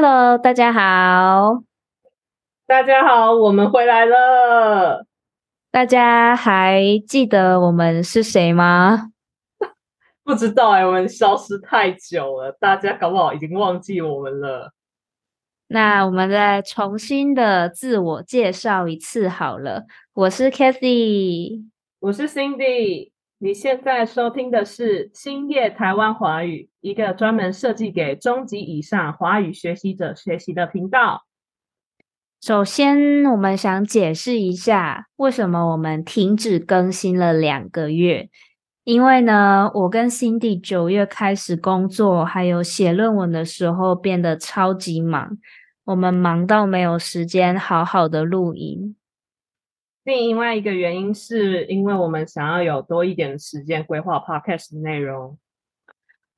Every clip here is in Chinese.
Hello，大家好，大家好，我们回来了。大家还记得我们是谁吗？不知道哎、我们消失太久了，大家搞不好已经忘记我们了。那我们再重新的自我介绍一次好了。我是 Kathy，我是 Cindy，你现在收听的是兴业台湾华语，一个专门设计给中级以上华语学习者学习的频道。首先我们想解释一下，为什么我们停止更新了两个月。因为呢，我跟 Cindy 九月开始工作，还有写论文的时候变得超级忙，我们忙到没有时间好好的录音。另外一个原因是因为我们想要有多一点的时间规划 podcast 的内容。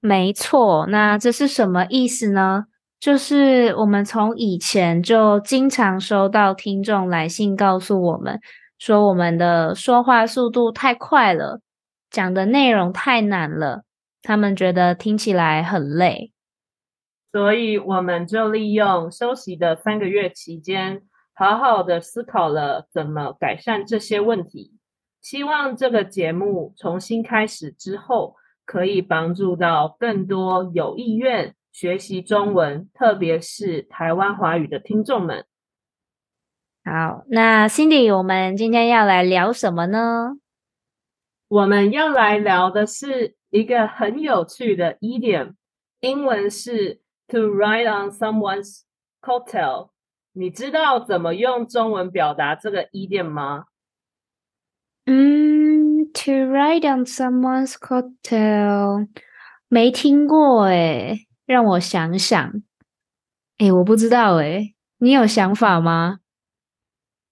没错，那这是什么意思呢？就是我们从以前就经常收到听众来信告诉我们，说我们的说话速度太快了，讲的内容太难了，他们觉得听起来很累。所以我们就利用休息的三个月期间，好好的思考了怎么改善这些问题。希望这个节目重新开始之后，可以帮助到更多有意愿学习中文，特别是台湾华语的听众们。好，那 Cindy，我们今天要来聊什么呢？我们要来聊的是一个很有趣的 idiom，英文是 to ride on someone's coattail。你知道怎么用中文表达这个 idiom 吗？嗯，to ride on someone's coattail，没听过诶，让我想想。诶，我不知道诶，你有想法吗？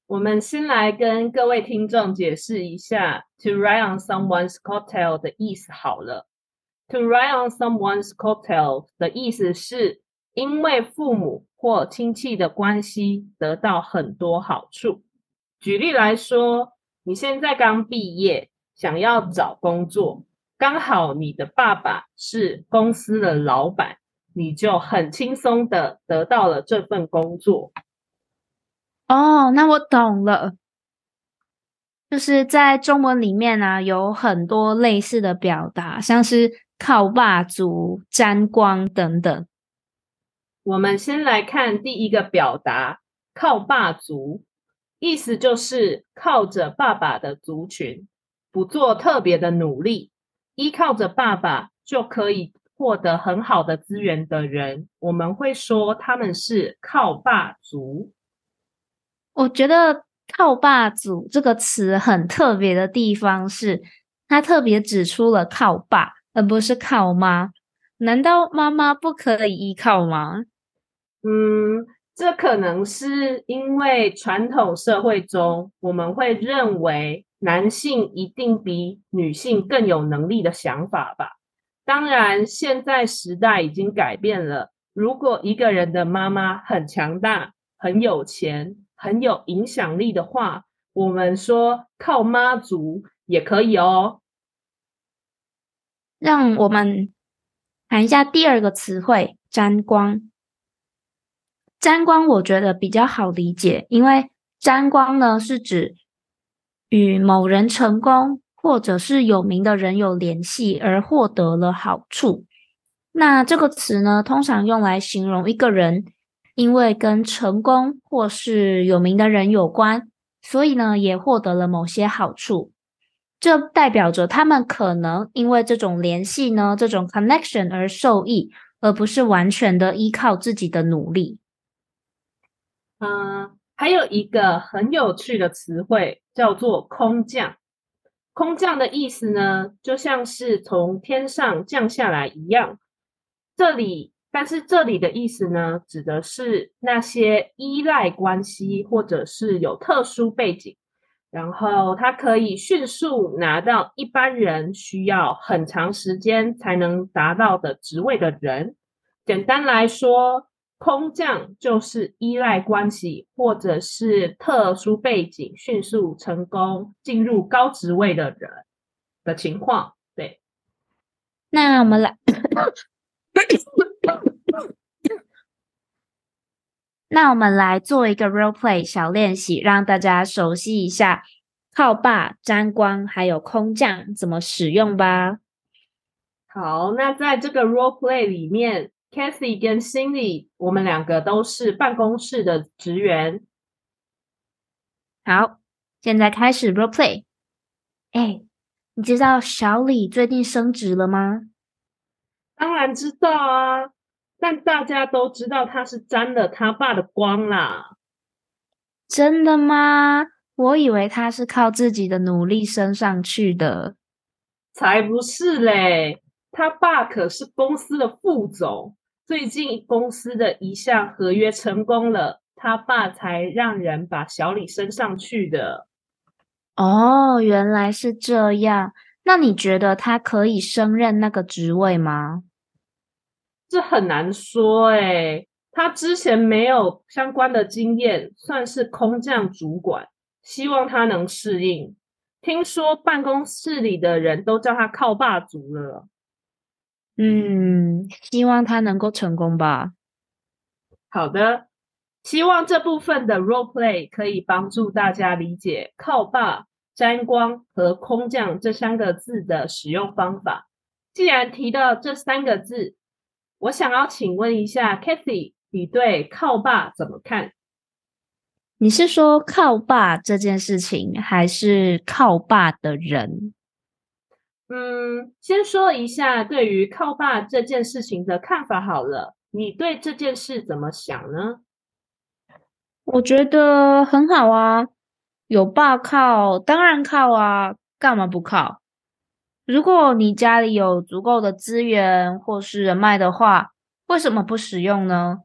我们先来跟各位听众解释一下 “to ride on someone's coattail” 的意思好了。“to ride on someone's coattail” 的意思是因为父母或亲戚的关系得到很多好处。举例来说，你现在刚毕业，想要找工作，刚好你的爸爸是公司的老板，你就很轻松的得到了这份工作。哦，那我懂了，就是在中文里面呢、有很多类似的表达，像是靠霸主、沾光等等。我们先来看第一个表达“靠霸族”，意思就是靠着爸爸的族群，不做特别的努力，依靠着爸爸就可以获得很好的资源的人，我们会说他们是靠霸族。我觉得“靠霸族”这个词很特别的地方是，它特别指出了靠爸，而不是靠妈。难道妈妈不可以依靠吗？嗯，这可能是因为传统社会中，我们会认为男性一定比女性更有能力的想法吧。当然，现在时代已经改变了。如果一个人的妈妈很强大、很有钱、很有影响力的话，我们说靠妈族也可以哦。让我们谈一下第二个词汇“沾光”。沾光我觉得比较好理解，因为沾光呢是指与某人成功或者是有名的人有联系而获得了好处。那这个词呢，通常用来形容一个人，因为跟成功或是有名的人有关，所以呢，也获得了某些好处。这代表着他们可能因为这种联系呢，这种 connection 而受益，而不是完全的依靠自己的努力。嗯，还有一个很有趣的词汇叫做“空降”。空降的意思呢，就像是从天上降下来一样。这里，但是这里的意思呢，指的是那些依赖关系或者是有特殊背景，然后他可以迅速拿到一般人需要很长时间才能达到的职位的人。简单来说，空降就是依赖关系或者是特殊背景，迅速成功进入高职位的人的情况。对，那我们来。那我们来做一个 role play 小练习，让大家熟悉一下靠霸、沾光还有空降怎么使用吧。好，那在这个 role play 里面，Kathy 跟 Cindy，我们两个都是办公室的职员。好，现在开始 role play。哎，你知道小李最近升职了吗？当然知道啊，但大家都知道他是沾了他爸的光啦。真的吗？我以为他是靠自己的努力升上去的。才不是嘞！他爸可是公司的副总，最近公司的一项合约成功了，他爸才让人把小李升上去的。哦，原来是这样。那你觉得他可以升任那个职位吗？这很难说哎，他之前没有相关的经验，算是空降主管，希望他能适应。听说办公室里的人都叫他靠霸族了。嗯，希望他能够成功吧。好的，希望这部分的 role play 可以帮助大家理解靠霸、沾光和空降这三个字的使用方法。既然提到这三个字。我想要请问一下，Kathy，你对靠霸怎么看？你是说靠霸这件事情，还是靠霸的人？嗯，先说一下对于靠爸这件事情的看法好了。你对这件事怎么想呢？我觉得很好啊，有爸靠，当然靠啊，干嘛不靠？如果你家里有足够的资源或是人脉的话，为什么不使用呢？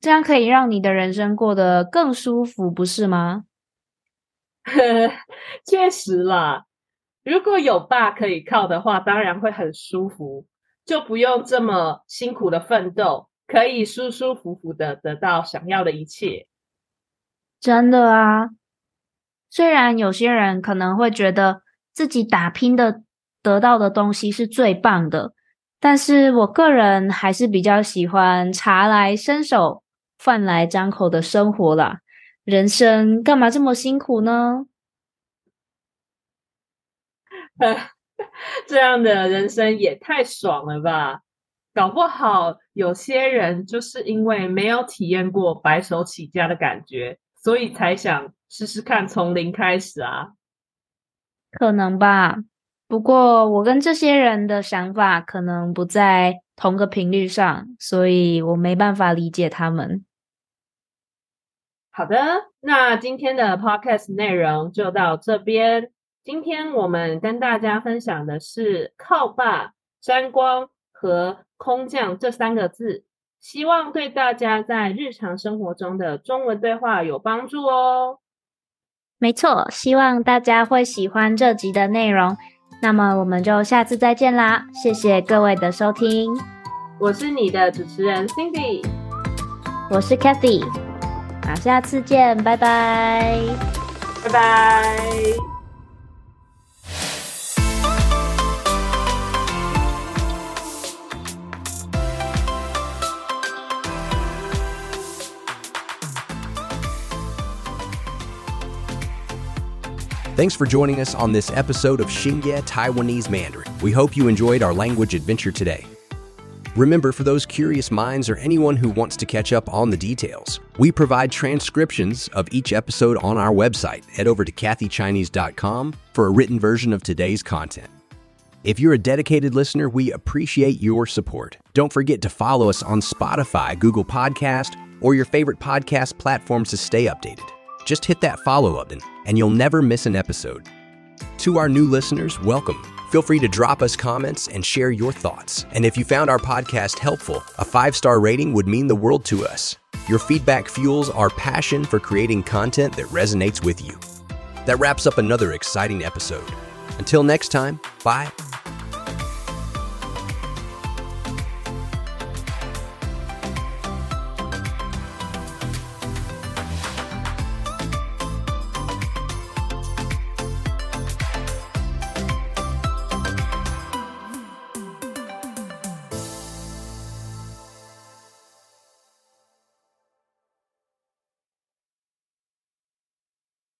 这样可以让你的人生过得更舒服，不是吗？确实啦，如果有爸可以靠的话，当然会很舒服，就不用这么辛苦的奋斗，可以舒舒服服的得到想要的一切。真的啊，虽然有些人可能会觉得自己打拼的。得到的东西是最棒的，但是我个人还是比较喜欢茶来伸手、饭来张口的生活啦。人生干嘛这么辛苦呢？这样的人生也太爽了吧！搞不好有些人就是因为没有体验过白手起家的感觉，所以才想试试看从零开始啊。可能吧。不过，我跟这些人的想法可能不在同个频率上，所以我没办法理解他们。好的，那今天的 podcast 内容就到这边。今天我们跟大家分享的是“靠霸”、“沾光”和“空降”这三个字，希望对大家在日常生活中的中文对话有帮助哦。没错，希望大家会喜欢这集的内容。那么我们就下次再见啦！谢谢各位的收听，我是你的主持人 Cindy，我是 Cathy，那，下次见，拜拜，拜拜。Thanks for joining us on this episode of Xingye Taiwanese Mandarin. We hope you enjoyed our language adventure today. Remember, for those curious minds or anyone who wants to catch up on the details, we provide transcriptions of each episode on our website. Head over to kathychinese.com for a written version of today's content. If you're a dedicated listener, we appreciate your support. Don't forget to follow us on Spotify, Google Podcast, or your favorite podcast platform to stay updated. Just hit that follow button and you'll never miss an episode. To our new listeners, welcome. Feel free to drop us comments and share your thoughts. And if you found our podcast helpful, a five star rating would mean the world to us. Your feedback fuels our passion for creating content that resonates with you. That wraps up another exciting episode. Until next time, bye